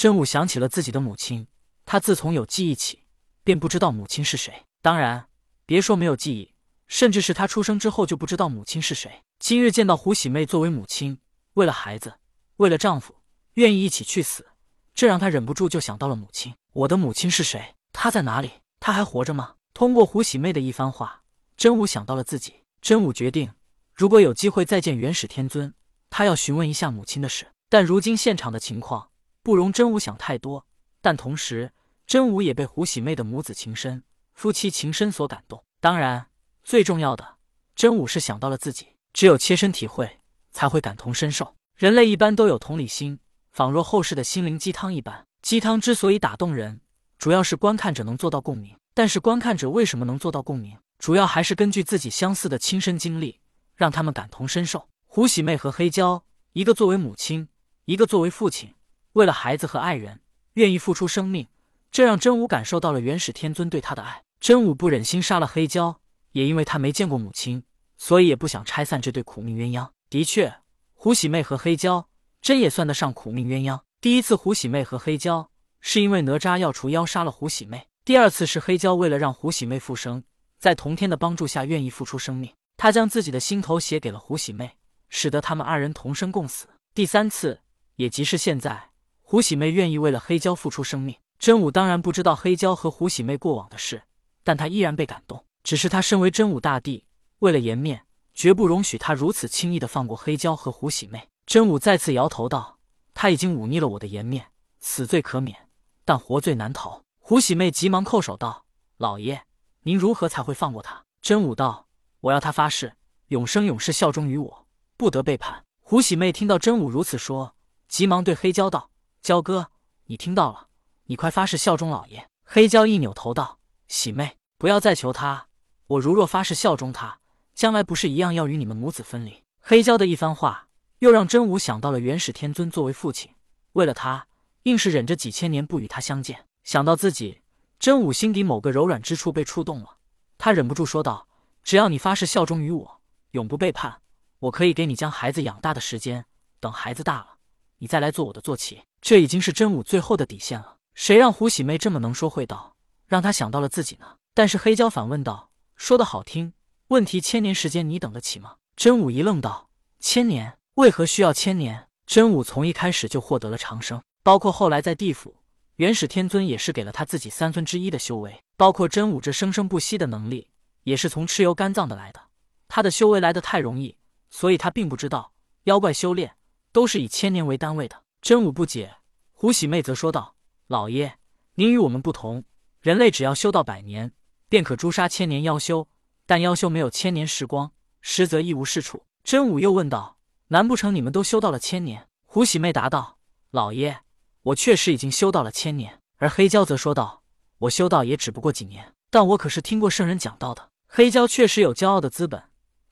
真武想起了自己的母亲，他自从有记忆起，便不知道母亲是谁。当然，别说没有记忆，甚至是他出生之后就不知道母亲是谁。今日见到胡喜妹作为母亲，为了孩子，为了丈夫，愿意一起去死，这让他忍不住就想到了母亲。我的母亲是谁？她在哪里？她还活着吗？通过胡喜妹的一番话，真武想到了自己。真武决定，如果有机会再见元始天尊，他要询问一下母亲的事。但如今现场的情况不容真武想太多。但同时，真武也被胡喜妹的母子情深、夫妻情深所感动。当然，最重要的，真武是想到了自己。只有切身体会，才会感同身受。人类一般都有同理心，仿若后世的心灵鸡汤一般。鸡汤之所以打动人，主要是观看者能做到共鸣。但是观看者为什么能做到共鸣？主要还是根据自己相似的亲身经历，让他们感同身受。胡喜妹和黑胶，一个作为母亲，一个作为父亲，为了孩子和爱人，愿意付出生命，这让真武感受到了元始天尊对他的爱。真武不忍心杀了黑蛟，也因为他没见过母亲，所以也不想拆散这对苦命鸳鸯。的确，胡喜妹和黑蛟真也算得上苦命鸳鸯。第一次胡喜妹和黑蛟是因为哪吒要除妖杀了胡喜妹，第二次是黑蛟为了让胡喜妹复生。在童天的帮助下，愿意付出生命。他将自己的心头写给了胡喜妹，使得他们二人同生共死。第三次，也即是现在，胡喜妹愿意为了黑蛟付出生命。真武当然不知道黑蛟和胡喜妹过往的事，但他依然被感动。只是他身为真武大帝，为了颜面，绝不容许他如此轻易的放过黑蛟和胡喜妹。真武再次摇头道：“他已经忤逆了我的颜面，死罪可免，但活罪难逃。”胡喜妹急忙叩首道：“老爷。”您如何才会放过他？真武道：“我要他发誓，永生永世效忠于我，不得背叛。”胡喜妹听到真武如此说，急忙对黑蛟道：“蛟哥，你听到了，你快发誓效忠老爷。”黑蛟一扭头道：“喜妹，不要再求他。我如若发誓效忠他，将来不是一样要与你们母子分离？”黑蛟的一番话，又让真武想到了元始天尊作为父亲，为了他，硬是忍着几千年不与他相见。想到自己。真武心底某个柔软之处被触动了，他忍不住说道：“只要你发誓效忠于我，永不背叛，我可以给你将孩子养大的时间。等孩子大了，你再来做我的坐骑。”这已经是真武最后的底线了。谁让胡喜妹这么能说会道，让他想到了自己呢？但是黑蛟反问道：“说的好听，问题千年时间你等得起吗？”真武一愣道：“千年？为何需要千年？”真武从一开始就获得了长生，包括后来在地府。元始天尊也是给了他自己三分之一的修为，包括真武这生生不息的能力，也是从蚩尤肝脏的来的。他的修为来的太容易，所以他并不知道妖怪修炼都是以千年为单位的。真武不解，胡喜妹则说道：“老爷，您与我们不同，人类只要修到百年，便可诛杀千年妖修，但妖修没有千年时光，实则一无是处。”真武又问道：“难不成你们都修到了千年？”胡喜妹答道：“老爷。”我确实已经修到了千年，而黑蛟则说道：“我修道也只不过几年，但我可是听过圣人讲道的。”黑蛟确实有骄傲的资本，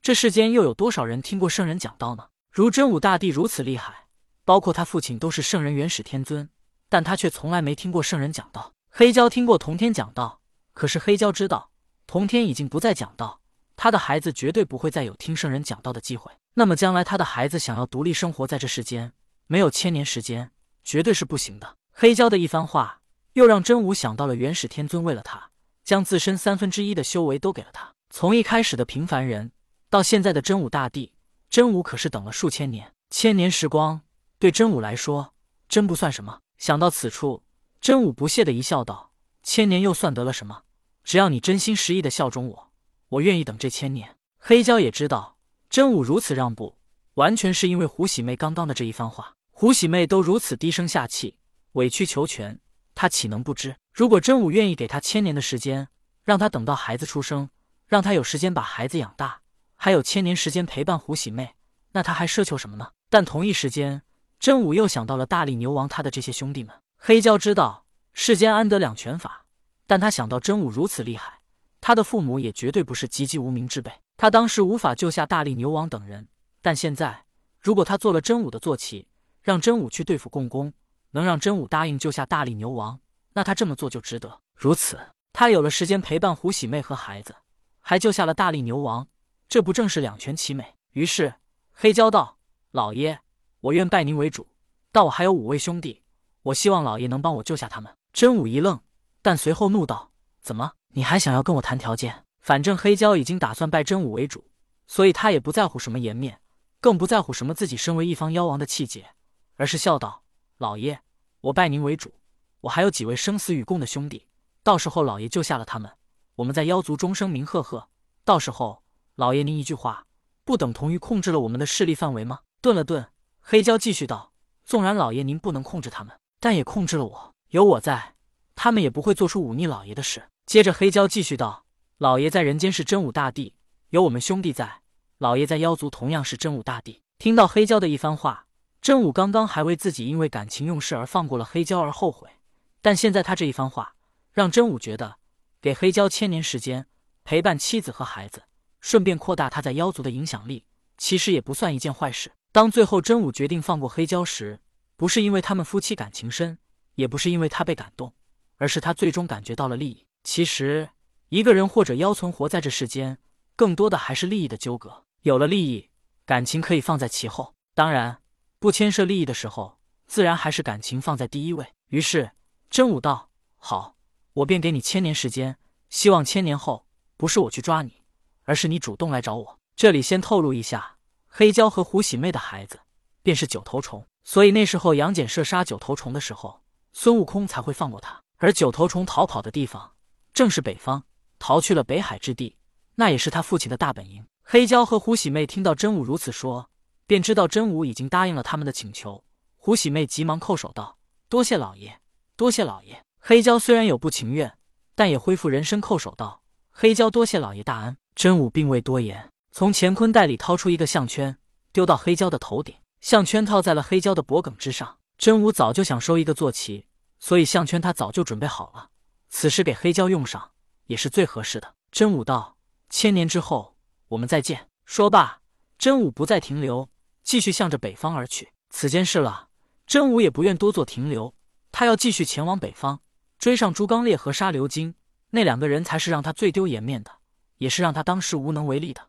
这世间又有多少人听过圣人讲道呢？如真武大帝如此厉害，包括他父亲都是圣人元始天尊，但他却从来没听过圣人讲道。黑蛟听过同天讲道，可是黑蛟知道同天已经不再讲道，他的孩子绝对不会再有听圣人讲道的机会。那么将来他的孩子想要独立生活在这世间，没有千年时间。绝对是不行的。黑蛟的一番话，又让真武想到了元始天尊为了他，将自身三分之一的修为都给了他。从一开始的平凡人，到现在的真武大帝，真武可是等了数千年。千年时光对真武来说，真不算什么。想到此处，真武不屑的一笑，道：“千年又算得了什么？只要你真心实意的效忠我，我愿意等这千年。”黑蛟也知道真武如此让步，完全是因为胡喜妹刚刚的这一番话。胡喜妹都如此低声下气、委曲求全，她岂能不知？如果真武愿意给她千年的时间，让她等到孩子出生，让她有时间把孩子养大，还有千年时间陪伴胡喜妹，那她还奢求什么呢？但同一时间，真武又想到了大力牛王他的这些兄弟们。黑蛟知道世间安得两全法，但他想到真武如此厉害，他的父母也绝对不是籍籍无名之辈。他当时无法救下大力牛王等人，但现在如果他做了真武的坐骑，让真武去对付共工，能让真武答应救下大力牛王，那他这么做就值得。如此，他有了时间陪伴胡喜妹和孩子，还救下了大力牛王，这不正是两全其美？于是黑蛟道：“老爷，我愿拜您为主，但我还有五位兄弟，我希望老爷能帮我救下他们。真武一愣，但随后怒道：“怎么，你还想要跟我谈条件？反正黑蛟已经打算拜真武为主，所以他也不在乎什么颜面，更不在乎什么自己身为一方妖王的气节，而是笑道：‘老爷，我拜您为主，我还有几位生死与共的兄弟，到时候老爷救下了他们，我们在妖族终生名赫赫。到时候，老爷您一句话，不等同于控制了我们的势力范围吗？’顿了顿，黑蛟继续道：‘纵然老爷您不能控制他们，但也控制了我。’”有我在，他们也不会做出忤逆老爷的事。接着，黑蛟继续道：“老爷在人间是真武大帝，有我们兄弟在，老爷在妖族同样是真武大帝。”听到黑蛟的一番话，真武刚刚还为自己因为感情用事而放过了黑蛟而后悔，但现在他这一番话，让真武觉得给黑蛟千年时间陪伴妻子和孩子，顺便扩大他在妖族的影响力，其实也不算一件坏事。当最后真武决定放过黑蛟时，不是因为他们夫妻感情深。也不是因为他被感动，而是他最终感觉到了利益。其实，一个人或者妖存活在这世间，更多的还是利益的纠葛。有了利益，感情可以放在其后。当然，不牵涉利益的时候，自然还是感情放在第一位。于是，真武道：“好，我便给你千年时间。希望千年后，不是我去抓你，而是你主动来找我。”这里先透露一下，黑蛟和胡喜妹的孩子便是九头虫，所以那时候杨戬射杀九头虫的时候。孙悟空才会放过他，而九头虫逃跑的地方正是北方，逃去了北海之地，那也是他父亲的大本营。黑蛟和胡喜妹听到真武如此说，便知道真武已经答应了他们的请求。胡喜妹急忙叩首道：“多谢老爷，多谢老爷。”黑蛟虽然有不情愿，但也恢复人身叩首道：“黑蛟多谢老爷大恩。”真武并未多言，从乾坤袋里掏出一个项圈，丢到黑蛟的头顶，项圈套在了黑蛟的脖颈之上。真武早就想收一个坐骑。所以项圈他早就准备好了，此时给黑蛟用上也是最合适的。真武道：“千年之后我们再见。”说罢，真武不再停留，继续向着北方而去。此间事了，真武也不愿多做停留，他要继续前往北方，追上朱刚烈和杀刘金。那两个人才是让他最丢颜面的，也是让他当时无能为力的。